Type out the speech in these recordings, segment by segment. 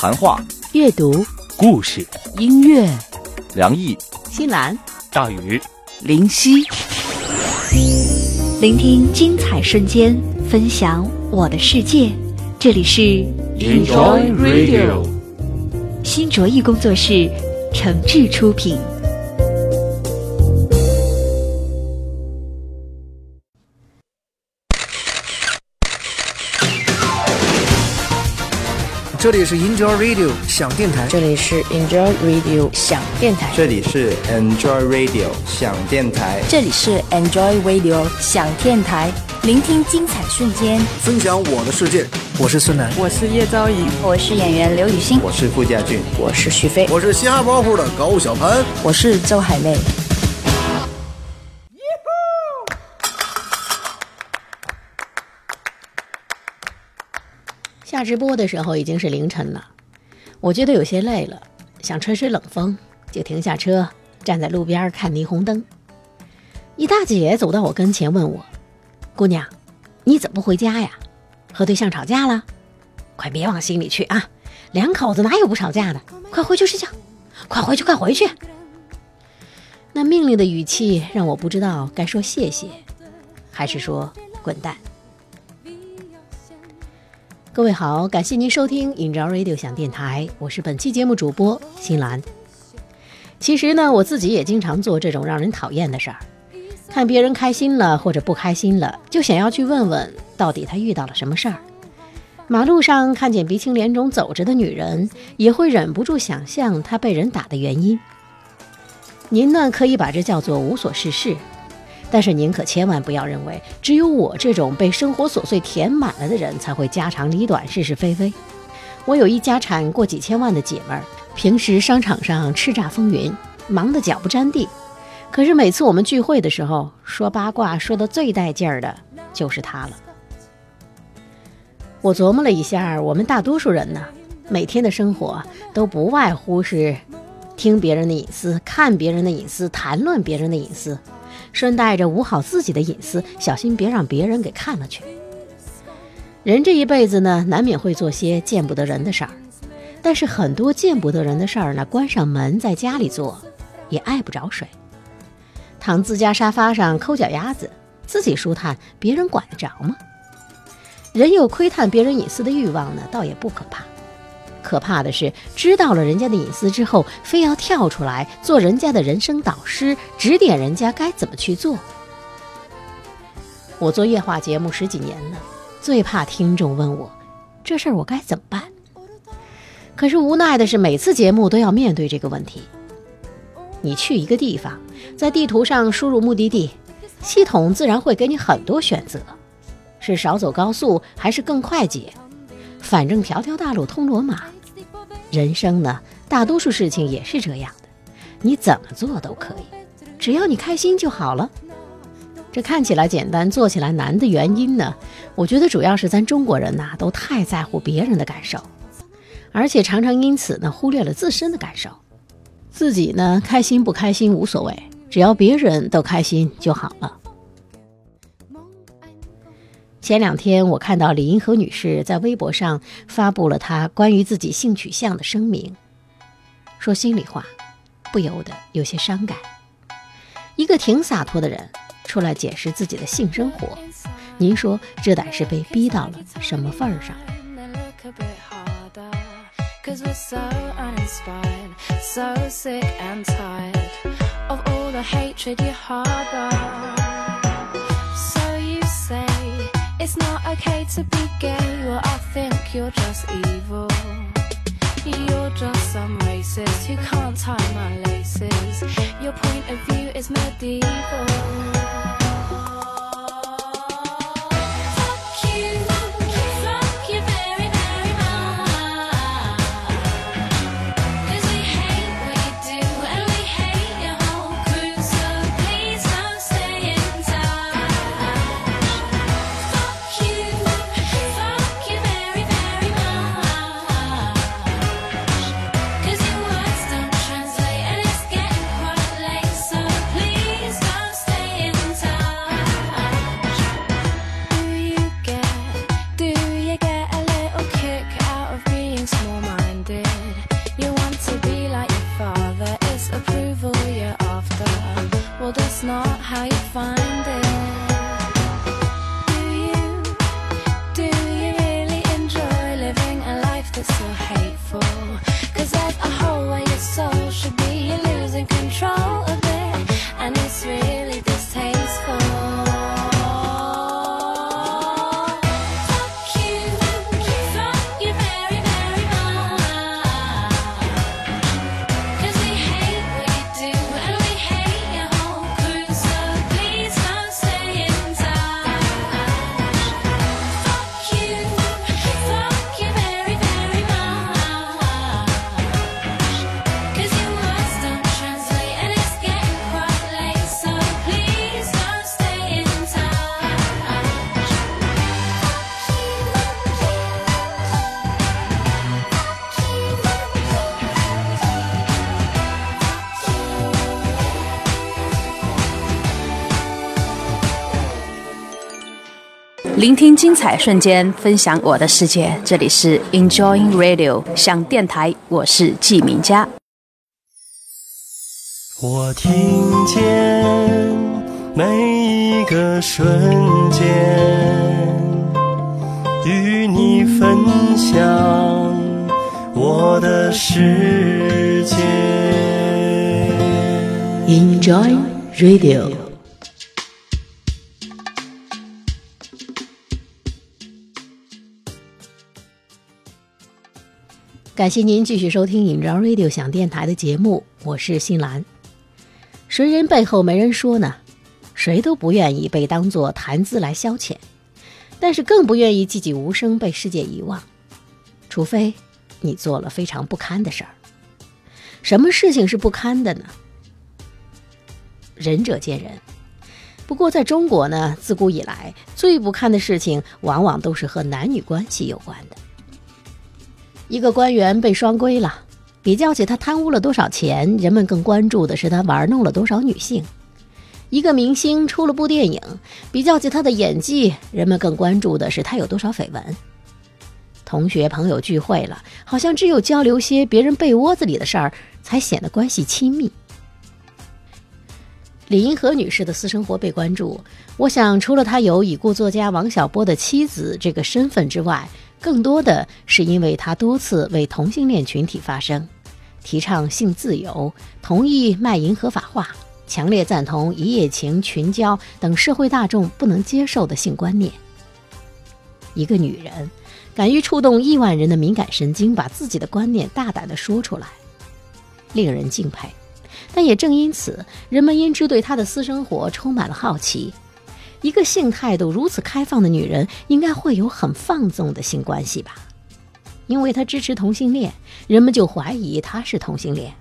谈话、阅读、故事、音乐，梁毅、新兰、大宇、林夕，聆听精彩瞬间，分享我的世界。这里是 Enjoy Radio，新卓艺工作室诚挚出品。这里是 Enjoy Radio 想电台，这里是 Enjoy Radio 想电台，这里是 Enjoy Radio 想电台，这里是 Enjoy Radio 想电台，聆听精彩瞬间，分享我的世界。我是孙楠，我是叶昭仪，我是演员刘雨欣，我是傅家俊，我是徐飞，我是嘻哈包袱的高小盘，我是周海媚。下直播的时候已经是凌晨了，我觉得有些累了，想吹吹冷风，就停下车，站在路边看霓虹灯。一大姐走到我跟前问我：“姑娘，你怎么不回家呀？和对象吵架了？快别往心里去啊！两口子哪有不吵架的？快回去睡觉，快回去，快回去！”那命令的语气让我不知道该说谢谢，还是说滚蛋。各位好，感谢您收听 Enjoy Radio 想电台，我是本期节目主播新兰。其实呢，我自己也经常做这种让人讨厌的事儿，看别人开心了或者不开心了，就想要去问问到底他遇到了什么事儿。马路上看见鼻青脸肿走着的女人，也会忍不住想象她被人打的原因。您呢，可以把这叫做无所事事。但是您可千万不要认为，只有我这种被生活琐碎填满了的人才会家长里短、是是非非。我有一家产过几千万的姐们儿，平时商场上叱咤风云，忙得脚不沾地。可是每次我们聚会的时候，说八卦说的最带劲儿的就是她了。我琢磨了一下，我们大多数人呢，每天的生活都不外乎是听别人的隐私、看别人的隐私、谈论别人的隐私。顺带着捂好自己的隐私，小心别让别人给看了去。人这一辈子呢，难免会做些见不得人的事儿，但是很多见不得人的事儿呢，关上门在家里做，也碍不着谁。躺自家沙发上抠脚丫子，自己舒坦，别人管得着吗？人有窥探别人隐私的欲望呢，倒也不可怕。可怕的是，知道了人家的隐私之后，非要跳出来做人家的人生导师，指点人家该怎么去做。我做夜话节目十几年了，最怕听众问我这事儿我该怎么办。可是无奈的是，每次节目都要面对这个问题。你去一个地方，在地图上输入目的地，系统自然会给你很多选择：是少走高速，还是更快捷？反正条条大路通罗马，人生呢，大多数事情也是这样的，你怎么做都可以，只要你开心就好了。这看起来简单，做起来难的原因呢，我觉得主要是咱中国人呐，都太在乎别人的感受，而且常常因此呢，忽略了自身的感受。自己呢，开心不开心无所谓，只要别人都开心就好了。前两天，我看到李银河女士在微博上发布了她关于自己性取向的声明。说心里话，不由得有些伤感。一个挺洒脱的人出来解释自己的性生活，您说这得是被逼到了什么份儿上？It's not okay to be gay, well, I think you're just evil. You're just some racist who can't tie my laces. Your point of view is medieval. 聆听精彩瞬间，分享我的世界。这里是 Enjoying Radio 想电台，我是季明佳。我听见每一个瞬间，与你分享我的世界。Enjoy Radio。感谢您继续收听《Enjoy Radio》想电台的节目，我是新兰。谁人背后没人说呢？谁都不愿意被当作谈资来消遣，但是更不愿意寂寂无声被世界遗忘。除非你做了非常不堪的事儿。什么事情是不堪的呢？仁者见仁。不过在中国呢，自古以来最不堪的事情，往往都是和男女关系有关的。一个官员被双规了，比较起他贪污了多少钱，人们更关注的是他玩弄了多少女性；一个明星出了部电影，比较起他的演技，人们更关注的是他有多少绯闻。同学朋友聚会了，好像只有交流些别人被窝子里的事儿，才显得关系亲密。李银河女士的私生活被关注，我想除了她有已故作家王小波的妻子这个身份之外，更多的是因为他多次为同性恋群体发声，提倡性自由，同意卖淫合法化，强烈赞同一夜情、群交等社会大众不能接受的性观念。一个女人敢于触动亿万人的敏感神经，把自己的观念大胆地说出来，令人敬佩。但也正因此，人们因之对她的私生活充满了好奇。一个性态度如此开放的女人，应该会有很放纵的性关系吧？因为她支持同性恋，人们就怀疑她是同性恋；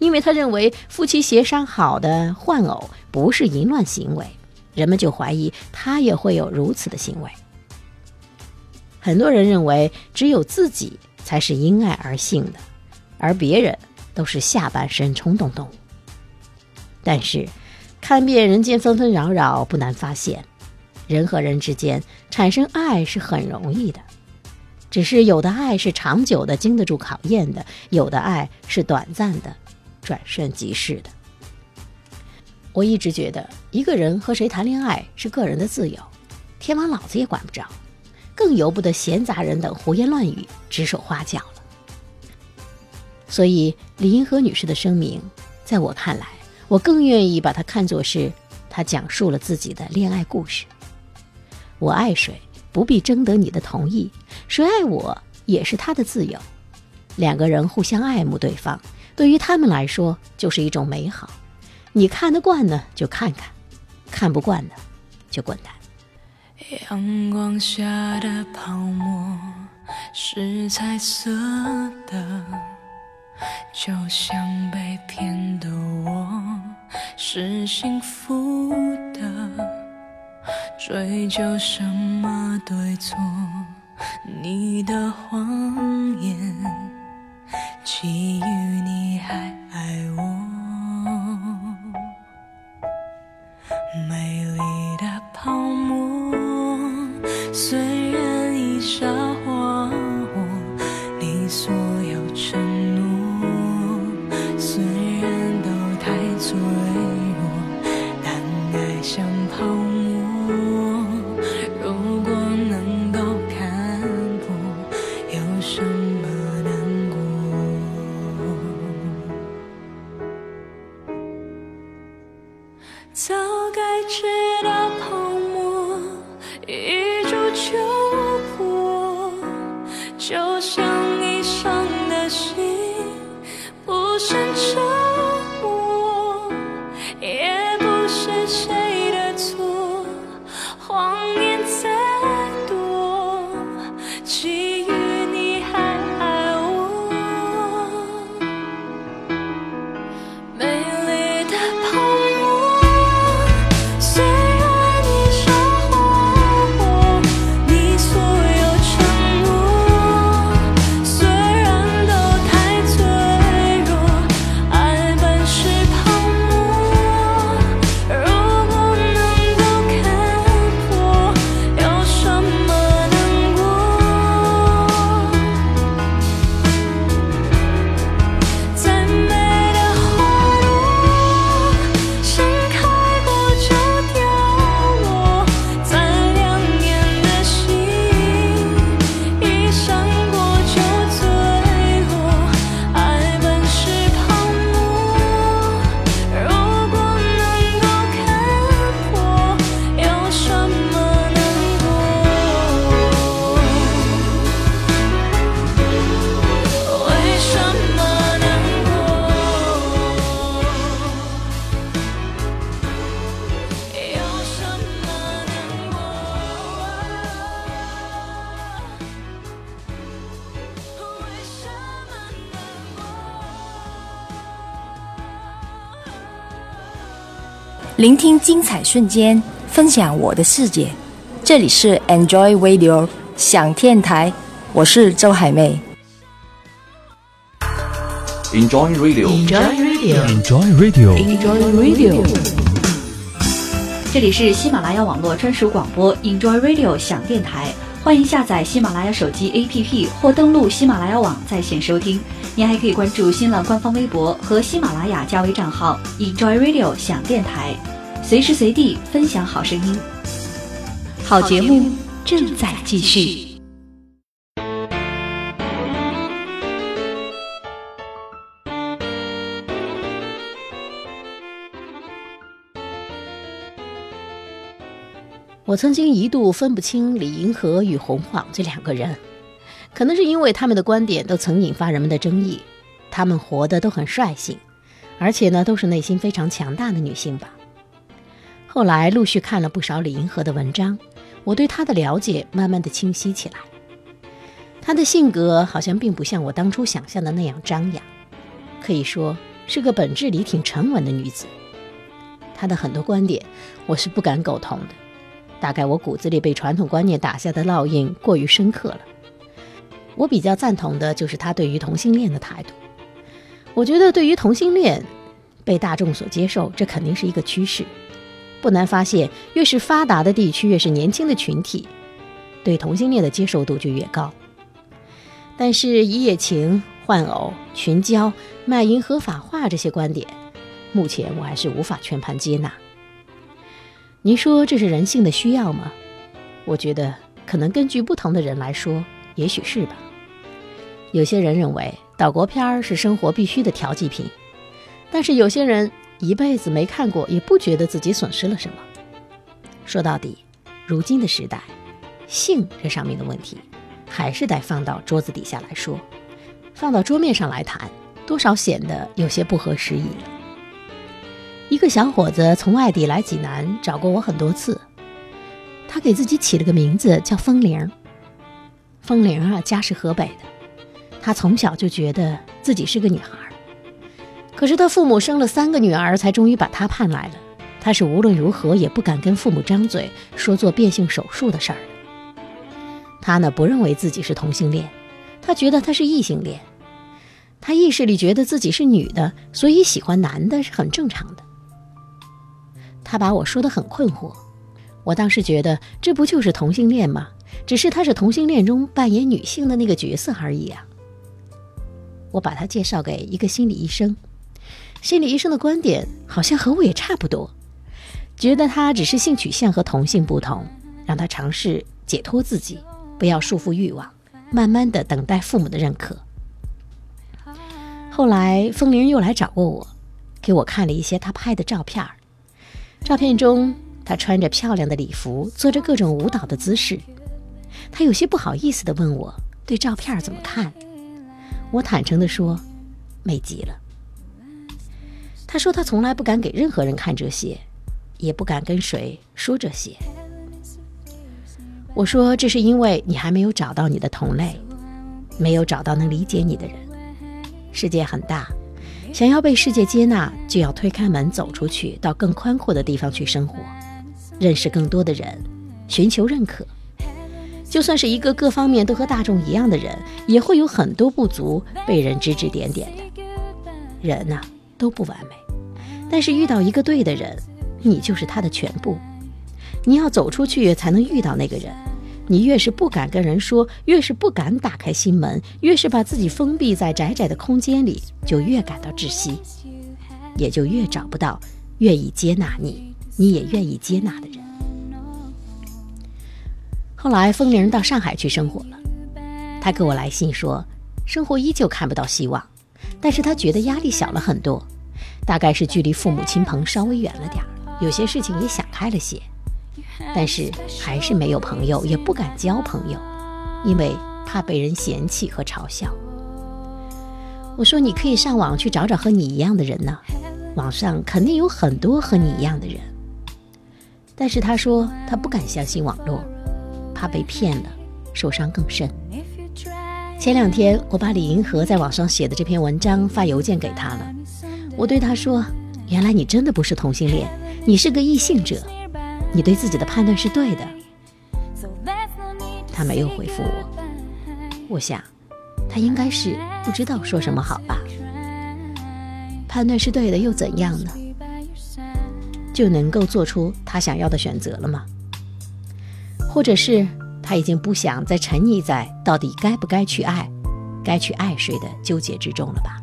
因为她认为夫妻协商好的换偶不是淫乱行为，人们就怀疑她也会有如此的行为。很多人认为只有自己才是因爱而性的，而别人都是下半身冲动动物。但是。看遍人间纷纷扰扰，不难发现，人和人之间产生爱是很容易的，只是有的爱是长久的，经得住考验的；有的爱是短暂的，转瞬即逝的。我一直觉得，一个人和谁谈恋爱是个人的自由，天王老子也管不着，更由不得闲杂人等胡言乱语、指手画脚了。所以，李银河女士的声明，在我看来。我更愿意把它看作是，他讲述了自己的恋爱故事。我爱谁，不必征得你的同意；谁爱我，也是他的自由。两个人互相爱慕对方，对于他们来说就是一种美好。你看得惯呢，就看看；看不惯的，就滚蛋。阳光下的泡沫是彩色的。就像被骗的我是幸福的，追究什么对错？你的谎言，基于你还爱我，早该知道聆听精彩瞬间，分享我的世界。这里是 Enjoy Radio 想电台，我是周海媚。Enjoy Radio，Enjoy Radio，Enjoy Radio，Enjoy Radio。这里是喜马拉雅网络专属广播 Enjoy Radio 想电台，欢迎下载喜马拉雅手机 APP 或登录喜马拉雅网在线收听。您还可以关注新浪官方微博和喜马拉雅加微账号 Enjoy Radio 想电台，随时随地分享好声音。好节目正在继续。我曾经一度分不清李银河与洪晃这两个人，可能是因为他们的观点都曾引发人们的争议。他们活得都很率性，而且呢都是内心非常强大的女性吧。后来陆续看了不少李银河的文章，我对她的了解慢慢的清晰起来。她的性格好像并不像我当初想象的那样张扬，可以说是个本质里挺沉稳的女子。她的很多观点我是不敢苟同的。大概我骨子里被传统观念打下的烙印过于深刻了。我比较赞同的就是他对于同性恋的态度。我觉得对于同性恋被大众所接受，这肯定是一个趋势。不难发现，越是发达的地区，越是年轻的群体，对同性恋的接受度就越高。但是一夜情、换偶、群交、卖淫合法化这些观点，目前我还是无法全盘接纳。您说这是人性的需要吗？我觉得可能根据不同的人来说，也许是吧。有些人认为岛国片儿是生活必须的调剂品，但是有些人一辈子没看过，也不觉得自己损失了什么。说到底，如今的时代，性这上面的问题，还是得放到桌子底下来说，放到桌面上来谈，多少显得有些不合时宜了。一个小伙子从外地来济南找过我很多次，他给自己起了个名字叫风铃。风铃啊，家是河北的，他从小就觉得自己是个女孩，可是他父母生了三个女儿，才终于把他盼来了。他是无论如何也不敢跟父母张嘴说做变性手术的事儿。他呢，不认为自己是同性恋，他觉得他是异性恋。他意识里觉得自己是女的，所以喜欢男的是很正常的。他把我说得很困惑，我当时觉得这不就是同性恋吗？只是他是同性恋中扮演女性的那个角色而已啊。我把他介绍给一个心理医生，心理医生的观点好像和我也差不多，觉得他只是性取向和同性不同，让他尝试解脱自己，不要束缚欲望，慢慢的等待父母的认可。后来风铃又来找过我，给我看了一些他拍的照片。照片中，他穿着漂亮的礼服，做着各种舞蹈的姿势。他有些不好意思地问我对照片怎么看。我坦诚地说，美极了。他说他从来不敢给任何人看这些，也不敢跟谁说这些。我说这是因为你还没有找到你的同类，没有找到能理解你的人。世界很大。想要被世界接纳，就要推开门走出去，到更宽阔的地方去生活，认识更多的人，寻求认可。就算是一个各方面都和大众一样的人，也会有很多不足被人指指点点的。人呐、都不完美，但是遇到一个对的人，你就是他的全部。你要走出去才能遇到那个人。你越是不敢跟人说，越是不敢打开心门，越是把自己封闭在窄窄的空间里，就越感到窒息，也就越找不到愿意接纳你，你也愿意接纳的人。后来，风铃到上海去生活了，他给我来信说，生活依旧看不到希望，但是他觉得压力小了很多，大概是距离父母亲朋稍微远了点儿，有些事情也想开了些。但是还是没有朋友，也不敢交朋友，因为怕被人嫌弃和嘲笑。我说你可以上网去找找和你一样的人呢，网上肯定有很多和你一样的人。但是他说他不敢相信网络，怕被骗了，受伤更深。前两天我把李银河在网上写的这篇文章发邮件给他了，我对他说：“原来你真的不是同性恋。”你是个异性者，你对自己的判断是对的。他没有回复我，我想，他应该是不知道说什么好吧。判断是对的又怎样呢？就能够做出他想要的选择了吗？或者是他已经不想再沉溺在到底该不该去爱、该去爱谁的纠结之中了吧？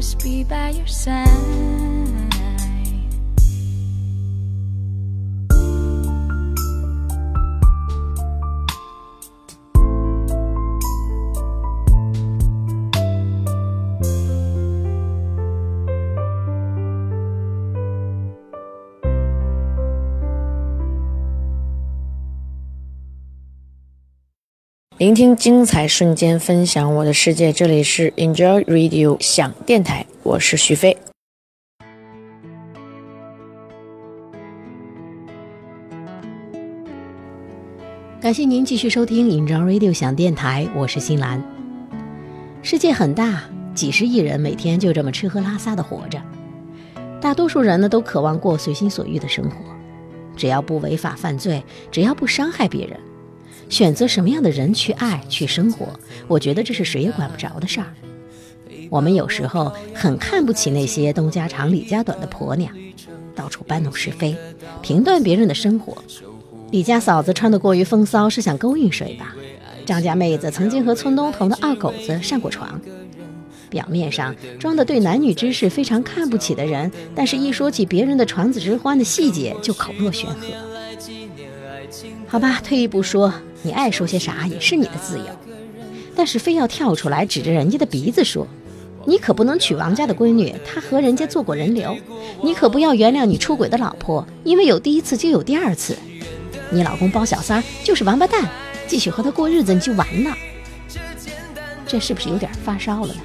always be by your side. 聆听精彩瞬间，分享我的世界。这里是 Enjoy Radio 想电台，我是徐飞。感谢您继续收听 Enjoy Radio 想电台，我是新兰。世界很大，几十亿人每天就这么吃喝拉撒的活着，大多数人呢都渴望过随心所欲的生活，只要不违法犯罪，只要不伤害别人。选择什么样的人去爱去生活，我觉得这是谁也管不着的事儿。我们有时候很看不起那些东家长李家短的婆娘，到处搬弄是非，评断别人的生活。李家嫂子穿得过于风骚，是想勾引谁吧？张家妹子曾经和村东头的二狗子上过床。表面上装的对男女之事非常看不起的人，但是一说起别人的传子之欢的细节，就口若悬河。好吧，退一步说。你爱说些啥也是你的自由，但是非要跳出来指着人家的鼻子说，你可不能娶王家的闺女，她和人家做过人流，你可不要原谅你出轨的老婆，因为有第一次就有第二次，你老公包小三就是王八蛋，继续和他过日子你就完了，这是不是有点发烧了呢？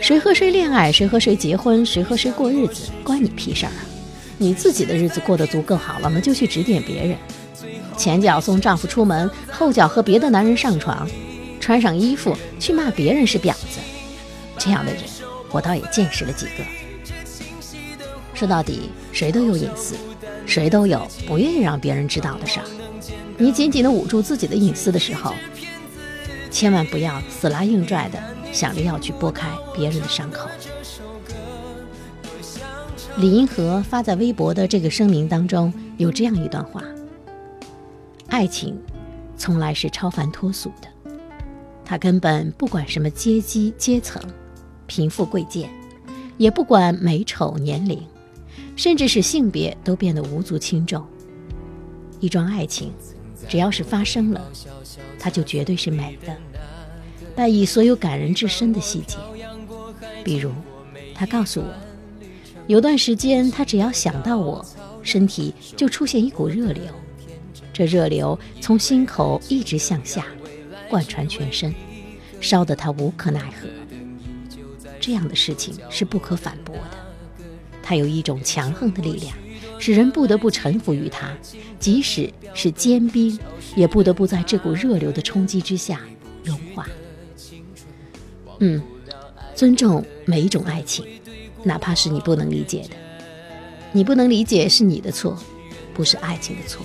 谁和谁恋爱，谁和谁结婚，谁和谁过日子，关你屁事儿啊！你自己的日子过得足够好了吗？就去指点别人。前脚送丈夫出门，后脚和别的男人上床，穿上衣服去骂别人是婊子，这样的人我倒也见识了几个。说到底，谁都有隐私，谁都有不愿意让别人知道的事儿。你紧紧地捂住自己的隐私的时候，千万不要死拉硬拽的想着要去拨开别人的伤口。李银河发在微博的这个声明当中有这样一段话。爱情，从来是超凡脱俗的，它根本不管什么阶级阶层、贫富贵贱，也不管美丑年龄，甚至是性别都变得无足轻重。一桩爱情，只要是发生了，它就绝对是美的，带以所有感人至深的细节。比如，他告诉我，有段时间他只要想到我，身体就出现一股热流。这热流从心口一直向下，贯穿全身，烧得他无可奈何。这样的事情是不可反驳的，他有一种强横的力量，使人不得不臣服于他，即使是坚冰，也不得不在这股热流的冲击之下融化。嗯，尊重每一种爱情，哪怕是你不能理解的，你不能理解是你的错，不是爱情的错。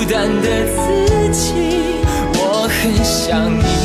孤单的自己。我很想你，